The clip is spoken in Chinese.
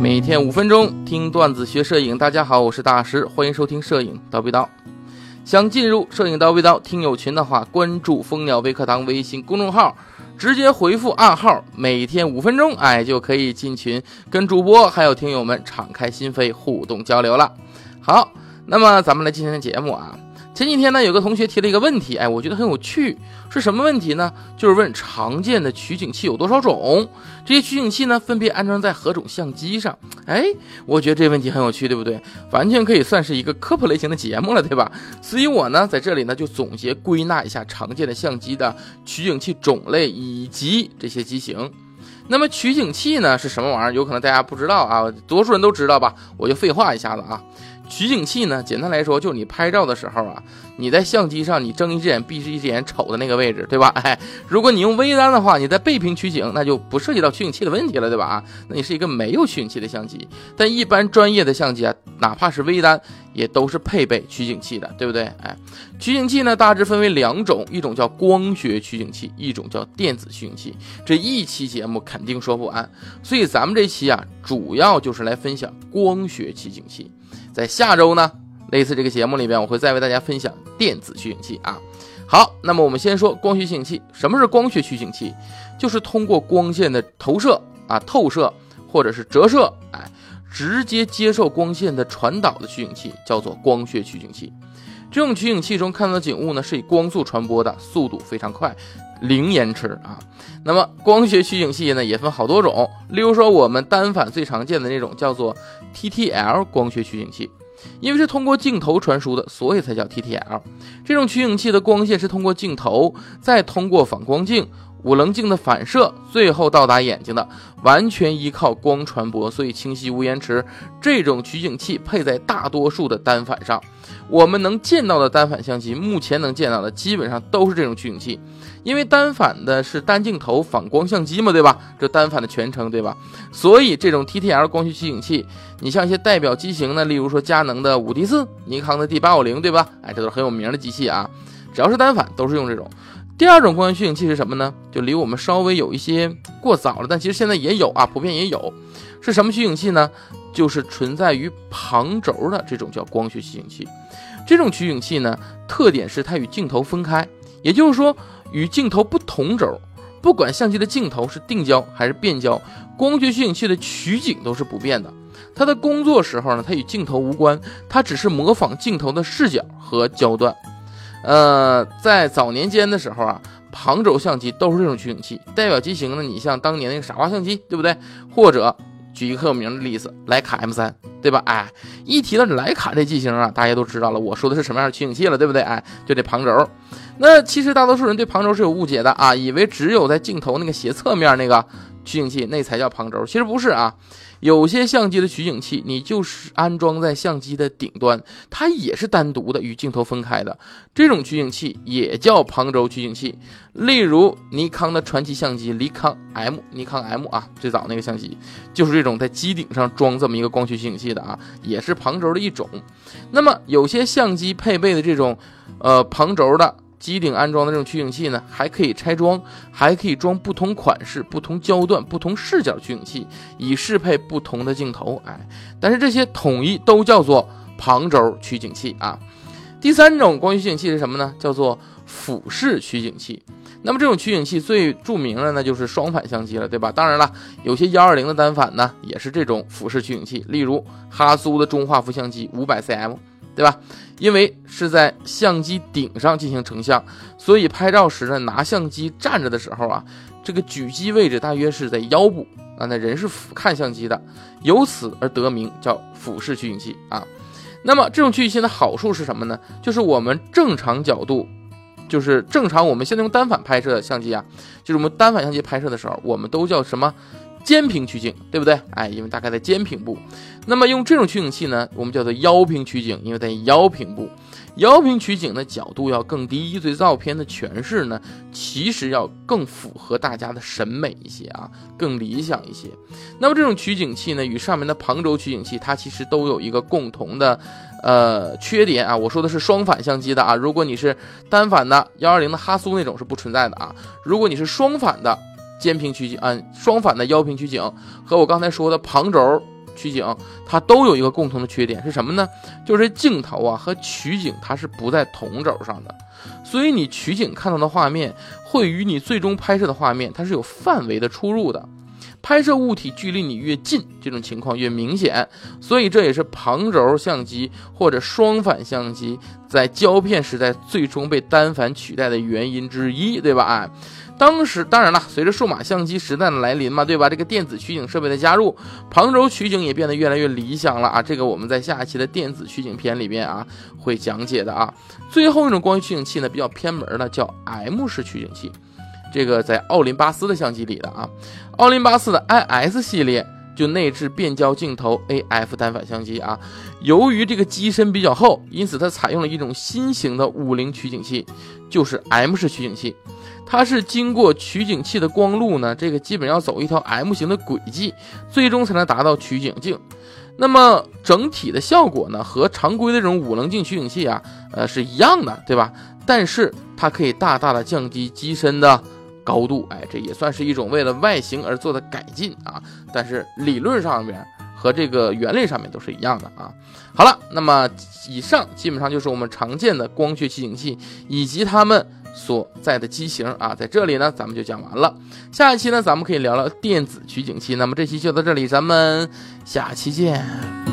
每天五分钟听段子学摄影，大家好，我是大师，欢迎收听摄影叨逼叨。想进入摄影叨逼叨听友群的话，关注蜂鸟微课堂微信公众号，直接回复暗号，每天五分钟，哎，就可以进群，跟主播还有听友们敞开心扉，互动交流了。好，那么咱们来进行节目啊。前几天呢，有个同学提了一个问题，哎，我觉得很有趣，是什么问题呢？就是问常见的取景器有多少种，这些取景器呢，分别安装在何种相机上？哎，我觉得这问题很有趣，对不对？完全可以算是一个科普类型的节目了，对吧？所以我呢，在这里呢，就总结归纳一下常见的相机的取景器种类以及这些机型。那么取景器呢是什么玩意儿？有可能大家不知道啊，多数人都知道吧？我就废话一下子啊。取景器呢，简单来说就是你拍照的时候啊，你在相机上你睁一只眼闭一只眼瞅的那个位置，对吧？哎，如果你用微单的话，你在背屏取景，那就不涉及到取景器的问题了，对吧？啊，那你是一个没有取景器的相机。但一般专业的相机啊，哪怕是微单，也都是配备取景器的，对不对？哎，取景器呢大致分为两种，一种叫光学取景器，一种叫电子取景器。这一期节目肯定说不完，所以咱们这期啊，主要就是来分享光学取景器。在下周呢，类似这个节目里边，我会再为大家分享电子取景器啊。好，那么我们先说光学取景器。什么是光学取景器？就是通过光线的投射啊、透射或者是折射，哎，直接接受光线的传导的取景器，叫做光学取景器。这种取景器中看到的景物呢，是以光速传播的，速度非常快，零延迟啊。那么光学取景器呢，也分好多种，例如说我们单反最常见的那种叫做 TTL 光学取景器，因为是通过镜头传输的，所以才叫 TTL。这种取景器的光线是通过镜头，再通过反光镜、五棱镜的反射，最后到达眼睛的，完全依靠光传播，所以清晰无延迟。这种取景器配在大多数的单反上。我们能见到的单反相机，目前能见到的基本上都是这种取景器，因为单反的是单镜头反光相机嘛，对吧？这单反的全称，对吧？所以这种 TTL 光学取景器，你像一些代表机型呢，例如说佳能的五 D 四、尼康的 D 八五零，对吧？哎，这都是很有名的机器啊。只要是单反，都是用这种。第二种光学取景器是什么呢？就离我们稍微有一些过早了，但其实现在也有啊，普遍也有。是什么取景器呢？就是存在于旁轴的这种叫光学取景器。这种取景器呢，特点是它与镜头分开，也就是说与镜头不同轴。不管相机的镜头是定焦还是变焦，光学取景器的取景都是不变的。它的工作时候呢，它与镜头无关，它只是模仿镜头的视角和焦段。呃，在早年间的时候啊，旁轴相机都是这种取景器。代表机型呢，你像当年那个傻瓜相机，对不对？或者举一个很有名的例子，徕卡 M 三。对吧？哎，一提到徕卡这机型啊，大家都知道了，我说的是什么样的取景器了，对不对？哎，就这旁轴。那其实大多数人对旁轴是有误解的啊，以为只有在镜头那个斜侧面那个取景器那才叫旁轴，其实不是啊。有些相机的取景器，你就是安装在相机的顶端，它也是单独的与镜头分开的，这种取景器也叫旁轴取景器。例如尼康的传奇相机尼康 M，尼康 M 啊，最早那个相机就是这种在机顶上装这么一个光学取景器的啊，也是旁轴的一种。那么有些相机配备的这种呃旁轴的。机顶安装的这种取景器呢，还可以拆装，还可以装不同款式、不同焦段、不同视角取景器，以适配不同的镜头。哎，但是这些统一都叫做旁轴取景器啊。第三种光学取景器是什么呢？叫做俯视取景器。那么这种取景器最著名的那就是双反相机了，对吧？当然了，有些幺二零的单反呢，也是这种俯视取景器，例如哈苏的中画幅相机五百 cm。对吧？因为是在相机顶上进行成像，所以拍照时呢，拿相机站着的时候啊，这个举机位置大约是在腰部啊，那人是俯看相机的，由此而得名叫俯视取景器啊。那么这种取景器的好处是什么呢？就是我们正常角度，就是正常我们现在用单反拍摄的相机啊，就是我们单反相机拍摄的时候，我们都叫什么？肩平取景，对不对？哎，因为大概在肩平部。那么用这种取景器呢，我们叫做腰平取景，因为在腰平部。腰平取景的角度要更低，对照片的诠释呢，其实要更符合大家的审美一些啊，更理想一些。那么这种取景器呢，与上面的旁轴取景器，它其实都有一个共同的呃缺点啊。我说的是双反相机的啊，如果你是单反的幺二零的哈苏那种是不存在的啊。如果你是双反的。肩平取景，嗯双反的腰平取景和我刚才说的旁轴取景，它都有一个共同的缺点是什么呢？就是镜头啊和取景它是不在同轴上的，所以你取景看到的画面会与你最终拍摄的画面它是有范围的出入的。拍摄物体距离你越近，这种情况越明显，所以这也是旁轴相机或者双反相机在胶片时代最终被单反取代的原因之一，对吧？哎，当时当然了，随着数码相机时代的来临嘛，对吧？这个电子取景设备的加入，旁轴取景也变得越来越理想了啊！这个我们在下一期的电子取景片里边啊会讲解的啊。最后一种光学取景器呢，比较偏门的，叫 M 式取景器。这个在奥林巴斯的相机里的啊，奥林巴斯的 IS 系列就内置变焦镜头 AF 单反相机啊。由于这个机身比较厚，因此它采用了一种新型的五零取景器，就是 M 式取景器。它是经过取景器的光路呢，这个基本要走一条 M 型的轨迹，最终才能达到取景镜。那么整体的效果呢，和常规的这种五棱镜取景器啊，呃是一样的，对吧？但是它可以大大的降低机身的。高度，哎，这也算是一种为了外形而做的改进啊。但是理论上面和这个原理上面都是一样的啊。好了，那么以上基本上就是我们常见的光学取景器以及它们所在的机型啊。在这里呢，咱们就讲完了。下一期呢，咱们可以聊聊电子取景器。那么这期就到这里，咱们下期见。